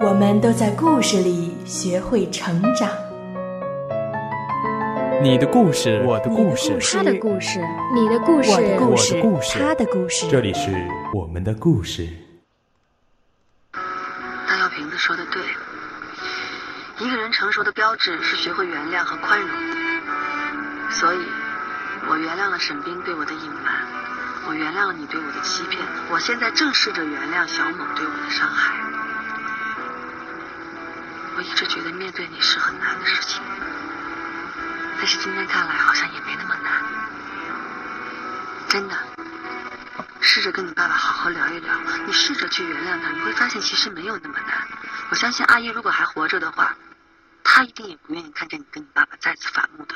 我们都在故事里学会成长。你的故事，我的故事，他的故事，你的故事，我的故事，故事他的故事。这里是我们的故事。大药瓶子说的对，一个人成熟的标志是学会原谅和宽容。所以，我原谅了沈冰对我的隐瞒，我原谅了你对我的欺骗，我现在正试着原谅小猛对我的伤害。我一直觉得面对你是很难的事情，但是今天看来好像也没那么难。真的，试着跟你爸爸好好聊一聊，你试着去原谅他，你会发现其实没有那么难。我相信阿姨如果还活着的话，她一定也不愿意看见你跟你爸爸再次反目的，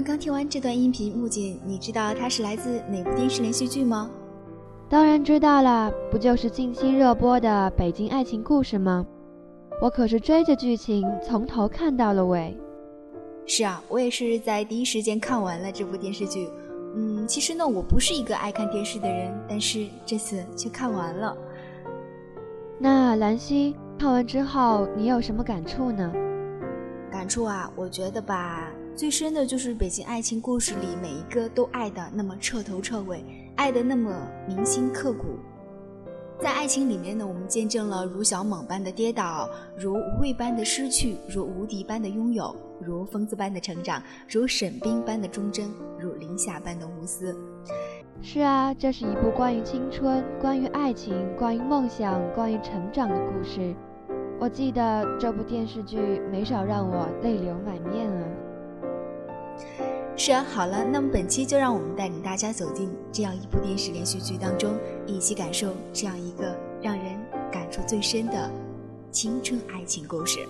刚刚听完这段音频，木槿，你知道它是来自哪部电视连续剧吗？当然知道了，不就是近期热播的《北京爱情故事》吗？我可是追着剧情从头看到了尾。是啊，我也是在第一时间看完了这部电视剧。嗯，其实呢，我不是一个爱看电视的人，但是这次却看完了。那兰溪看完之后，你有什么感触呢？感触啊，我觉得吧，最深的就是《北京爱情故事》里每一个都爱的那么彻头彻尾，爱的那么铭心刻骨。在爱情里面呢，我们见证了如小猛般的跌倒，如无畏般的失去，如无敌般的拥有，如疯子般的成长，如沈冰般的忠贞，如林夏般的无私。是啊，这是一部关于青春、关于爱情、关于梦想、关于成长的故事。我记得这部电视剧没少让我泪流满面啊。是啊，好了，那么本期就让我们带领大家走进这样一部电视连续剧当中，一起感受这样一个让人感触最深的青春爱情故事。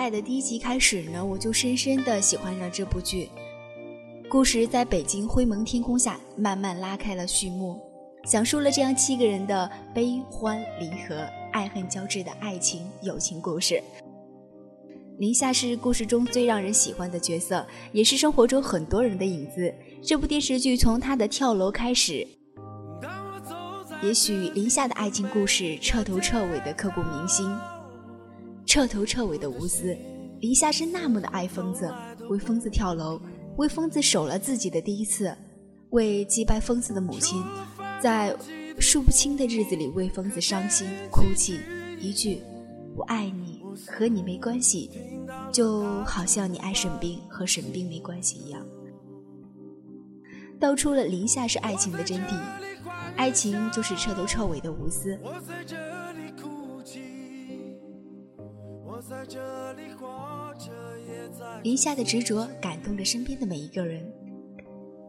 爱》的第一集开始呢，我就深深的喜欢上这部剧。故事在北京灰蒙天空下慢慢拉开了序幕，讲述了这样七个人的悲欢离合、爱恨交织的爱情友情故事。林夏是故事中最让人喜欢的角色，也是生活中很多人的影子。这部电视剧从她的跳楼开始，也许林夏的爱情故事彻头彻尾的刻骨铭心。彻头彻尾的无私，林夏是那么的爱疯子，为疯子跳楼，为疯子守了自己的第一次，为击败疯子的母亲，在数不清的日子里为疯子伤心哭泣，一句“我爱你”和你没关系，就好像你爱沈冰和沈冰没关系一样，道出了林夏是爱情的真谛，爱情就是彻头彻尾的无私。林夏的执着感动着身边的每一个人，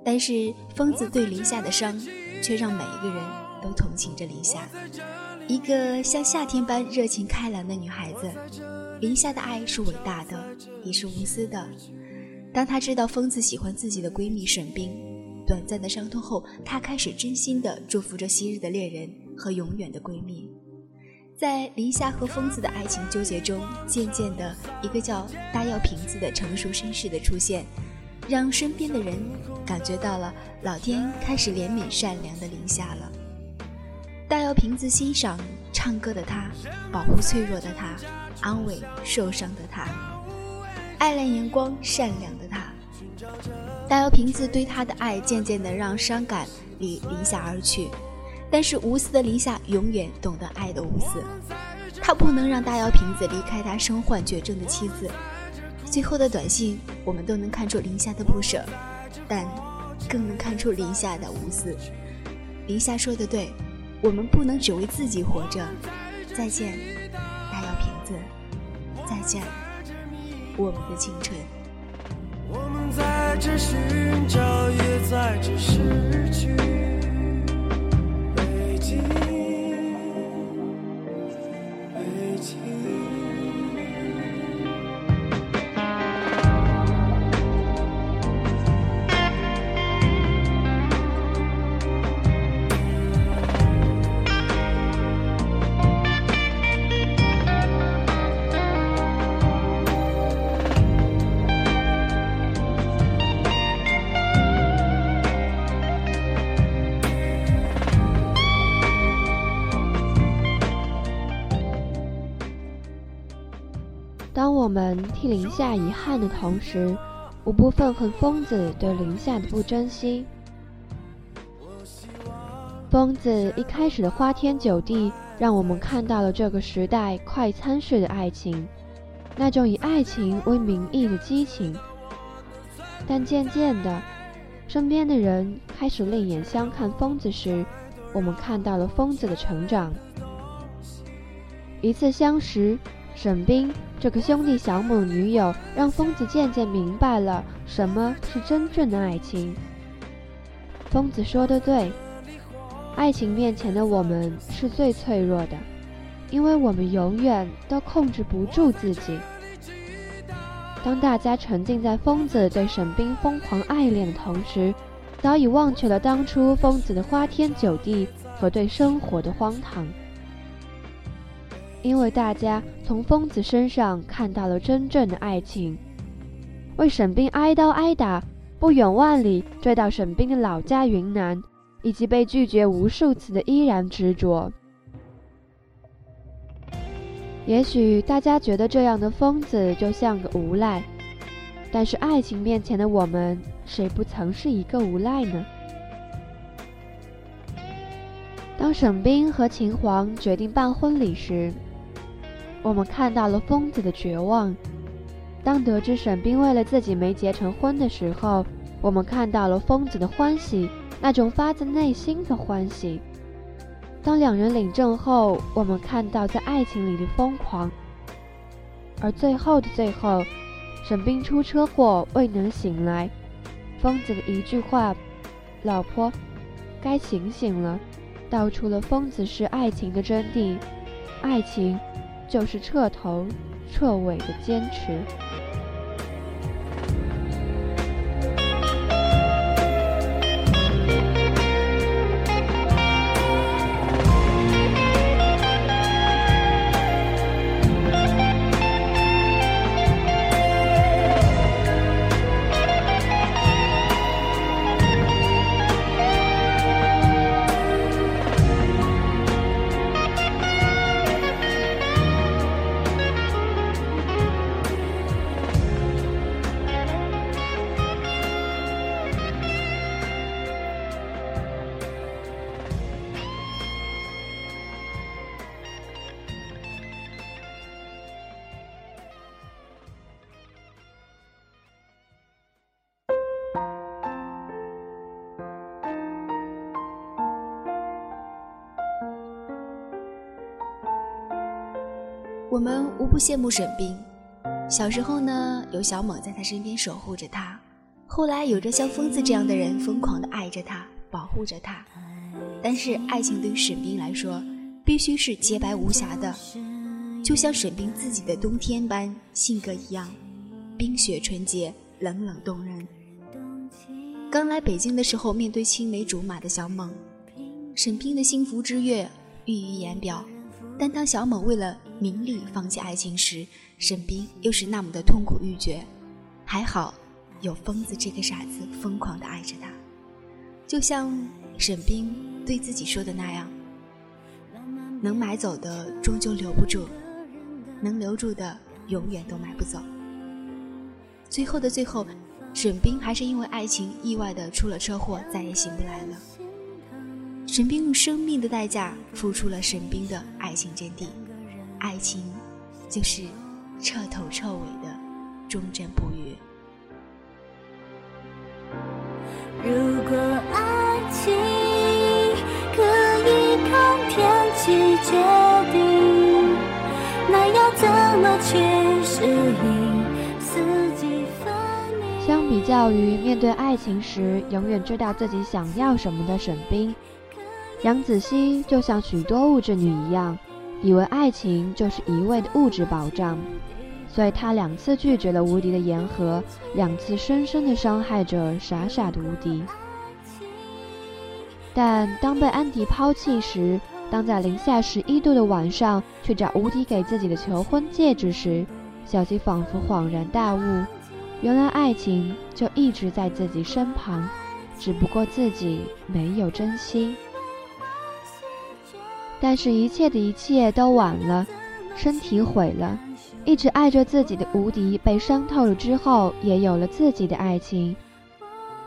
但是疯子对林夏的伤，却让每一个人都同情着林夏。一个像夏天般热情开朗的女孩子，林夏的爱是伟大的，也是无私的。当她知道疯子喜欢自己的闺蜜沈冰，短暂的伤痛后，她开始真心的祝福着昔日的恋人和永远的闺蜜。在林夏和疯子的爱情纠结中，渐渐的，一个叫大药瓶子的成熟绅士的出现，让身边的人感觉到了老天开始怜悯善良的林夏了。大药瓶子欣赏唱歌的他，保护脆弱的他，安慰受伤的他，爱恋阳光善良的他。大药瓶子对他的爱，渐渐的让伤感离林夏而去。但是无私的林夏永远懂得爱的无私，他不能让大药瓶子离开他身患绝症的妻子。最后的短信，我们都能看出林夏的不舍，但更能看出林夏的无私。林夏说的对，我们不能只为自己活着。再见，大药瓶子。再见，我们的青春。我们在这寻找，也在林夏遗憾的同时，无不愤恨疯子对林夏的不珍惜。疯子一开始的花天酒地，让我们看到了这个时代快餐式的爱情，那种以爱情为名义的激情。但渐渐的，身边的人开始另眼相看疯子时，我们看到了疯子的成长。一次相识，沈冰。这个兄弟小猛女友让疯子渐渐明白了什么是真正的爱情。疯子说的对，爱情面前的我们是最脆弱的，因为我们永远都控制不住自己。当大家沉浸在疯子对沈冰疯狂爱恋的同时，早已忘却了当初疯子的花天酒地和对生活的荒唐。因为大家从疯子身上看到了真正的爱情，为沈冰挨刀挨打，不远万里追到沈冰的老家云南，以及被拒绝无数次的依然执着。也许大家觉得这样的疯子就像个无赖，但是爱情面前的我们，谁不曾是一个无赖呢？当沈冰和秦皇决定办婚礼时，我们看到了疯子的绝望。当得知沈冰为了自己没结成婚的时候，我们看到了疯子的欢喜，那种发自内心的欢喜。当两人领证后，我们看到在爱情里的疯狂。而最后的最后，沈冰出车祸未能醒来，疯子的一句话：“老婆，该醒醒了”，道出了疯子是爱情的真谛。爱情。就是彻头彻尾的坚持。我们无不羡慕沈冰。小时候呢，有小猛在他身边守护着他；后来有着像疯子这样的人疯狂的爱着他，保护着他。但是爱情对于沈冰来说，必须是洁白无瑕的，就像沈冰自己的冬天般性格一样，冰雪纯洁，冷冷动人。刚来北京的时候，面对青梅竹马的小猛，沈冰的幸福之悦溢于言表。但当小猛为了名利放弃爱情时，沈冰又是那么的痛苦欲绝。还好，有疯子这个傻子疯狂的爱着他，就像沈冰对自己说的那样：“能买走的终究留不住，能留住的永远都买不走。”最后的最后，沈冰还是因为爱情意外的出了车祸，再也醒不来了。沈冰用生命的代价付出了沈冰的爱情真谛，爱情就是彻头彻尾的忠贞不渝。如果爱情可以靠天气决定，那要怎么去适应四季分明？相比较于面对爱情时永远知道自己想要什么的沈冰，杨子熙就像许多物质女一样，以为爱情就是一味的物质保障，所以她两次拒绝了无敌的言和，两次深深的伤害着傻傻的无敌。但当被安迪抛弃时，当在零下十一度的晚上去找无敌给自己的求婚戒指时，小希仿佛恍然大悟，原来爱情就一直在自己身旁，只不过自己没有珍惜。但是，一切的一切都晚了，身体毁了，一直爱着自己的无敌被伤透了之后，也有了自己的爱情。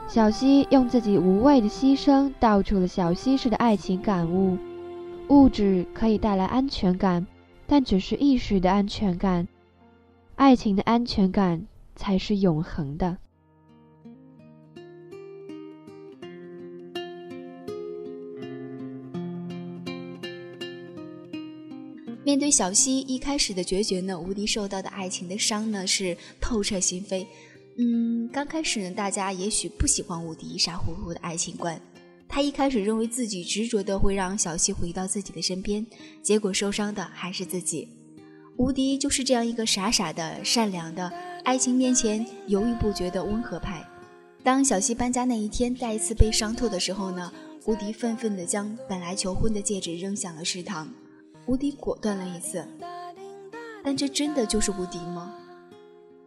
小溪用自己无谓的牺牲道出了小溪式的爱情感悟：物质可以带来安全感，但只是一时的安全感；爱情的安全感才是永恒的。面对小溪一开始的决绝呢，无敌受到的爱情的伤呢是透彻心扉。嗯，刚开始呢，大家也许不喜欢无敌傻乎乎的爱情观。他一开始认为自己执着的会让小溪回到自己的身边，结果受伤的还是自己。无敌就是这样一个傻傻的、善良的，爱情面前犹豫不决的温和派。当小溪搬家那一天再一次被伤透的时候呢，无敌愤愤地将本来求婚的戒指扔向了食堂。无敌果断了一次，但这真的就是无敌吗？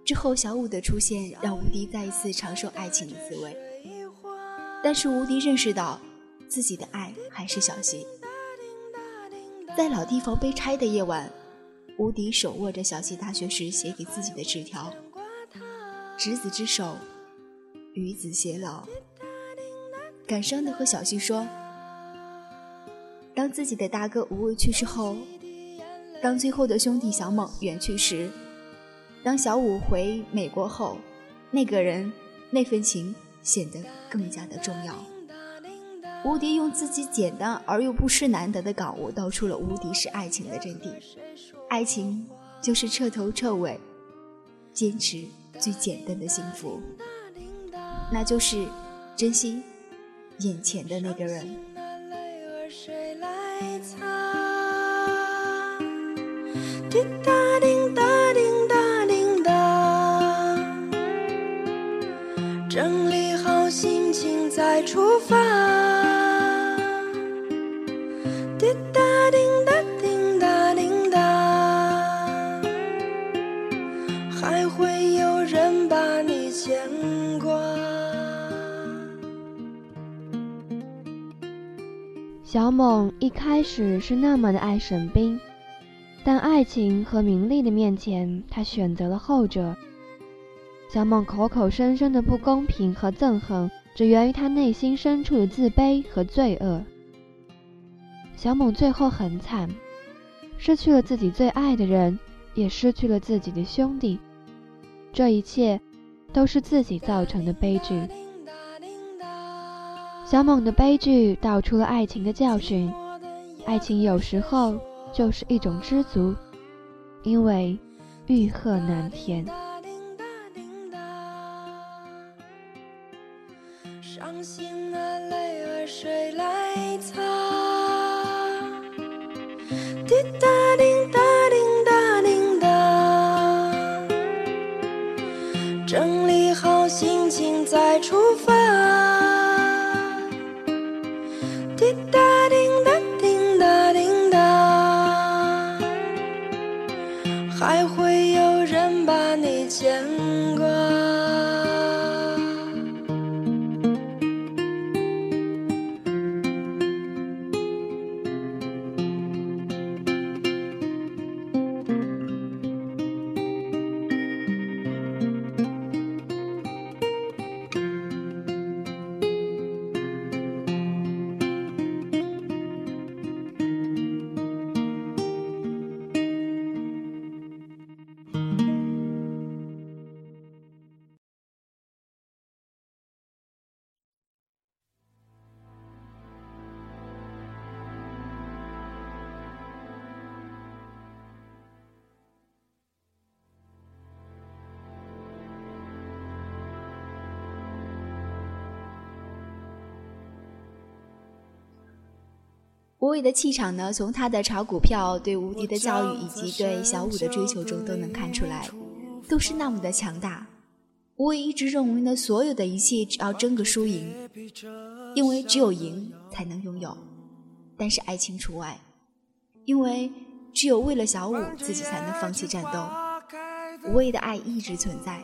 之后小五的出现让无敌再一次尝受爱情的滋味，但是无敌认识到自己的爱还是小溪。在老地方被拆的夜晚，无敌手握着小溪大学时写给自己的纸条：“执子之手，与子偕老。”感伤的和小溪说。当自己的大哥无畏去世后，当最后的兄弟小猛远去时，当小五回美国后，那个人那份情显得更加的重要。无敌用自己简单而又不失难得的感悟，道出了无敌是爱情的真谛：爱情就是彻头彻尾坚持最简单的幸福，那就是珍惜眼前的那个人。滴答滴答滴答滴答，整理好心情再出发。滴答滴答滴答滴答，还会有人把你牵挂。小猛一开始是那么的爱沈冰。但爱情和名利的面前，他选择了后者。小猛口口声声的不公平和憎恨，只源于他内心深处的自卑和罪恶。小猛最后很惨，失去了自己最爱的人，也失去了自己的兄弟。这一切，都是自己造成的悲剧。小猛的悲剧道出了爱情的教训：爱情有时候。就是一种知足，因为欲壑难填。伤心的，泪儿谁来擦？滴答滴无畏的气场呢，从他的炒股票、对无敌的教育以及对小五的追求中都能看出来，都是那么的强大。吴伟一直认为呢，所有的一切只要争个输赢，因为只有赢才能拥有，但是爱情除外，因为只有为了小五，自己才能放弃战斗。无畏的爱一直存在，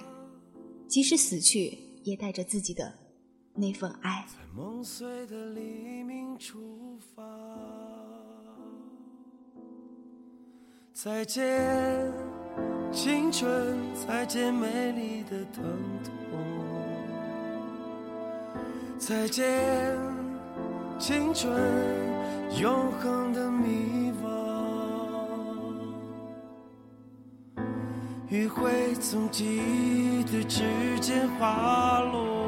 即使死去，也带着自己的那份爱。在梦碎的黎明出发。再见，青春，再见美丽的疼痛。再见，青春，永恒的迷惘。余晖从记忆的指尖滑落。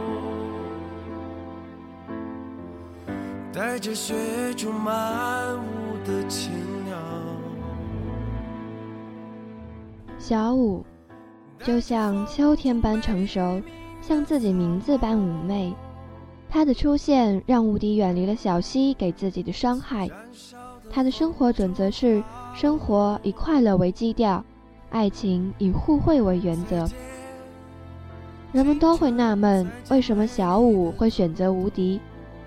带着雪中漫舞的青鸟。小五，就像秋天般成熟，像自己名字般妩媚。他的出现让无敌远离了小溪给自己的伤害。他的生活准则是：生活以快乐为基调，爱情以互惠为原则。人们都会纳闷，为什么小五会选择无敌？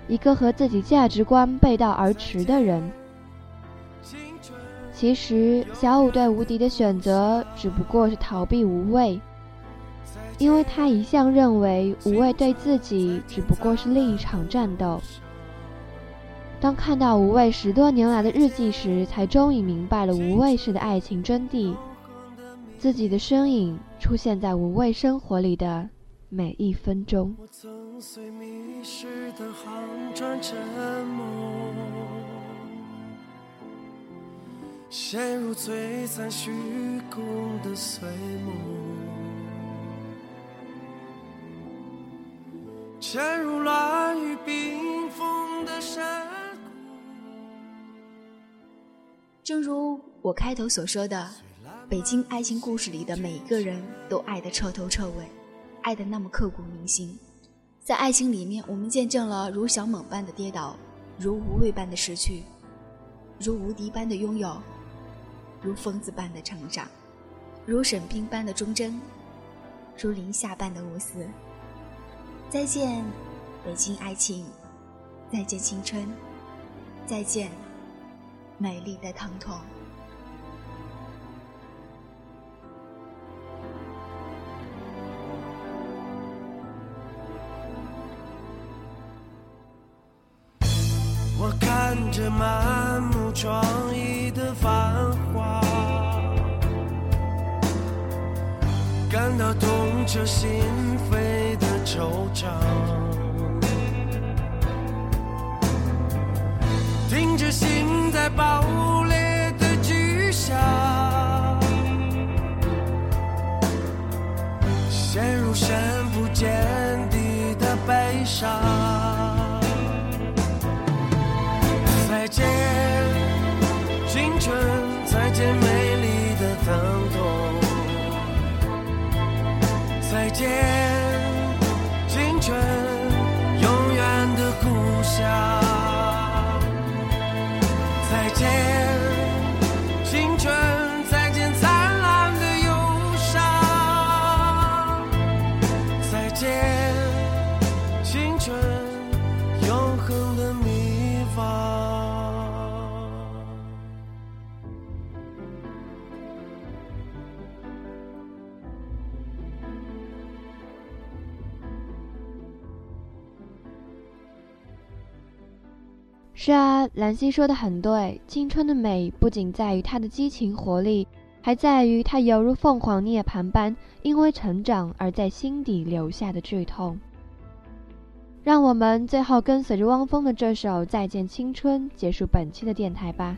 一个和自己价值观背道而驰的人。其实，小五对无敌的选择只不过是逃避无畏，因为他一向认为无畏对自己只不过是另一场战斗。当看到无畏十多年来的日记时，才终于明白了无畏式的爱情真谛。自己的身影出现在无畏生活里的每一分钟。我曾随迷失的航船沉没，陷入璀璨虚空的碎梦，沉入乱雨冰封的山谷。正如我开头所说的，北京爱情故事里的每一个人都爱得彻头彻尾，爱得那么刻骨铭心。在爱情里面，我们见证了如小猛般的跌倒，如无畏般的失去，如无敌般的拥有，如疯子般的成长，如沈冰般的忠贞，如林夏般的无私。再见，北京爱情；再见青春；再见，美丽的疼痛。痛彻心扉的惆怅，听着心在爆是啊，兰溪说的很对。青春的美不仅在于它的激情活力，还在于它犹如凤凰涅槃般，因为成长而在心底留下的剧痛。让我们最后跟随着汪峰的这首《再见青春》结束本期的电台吧。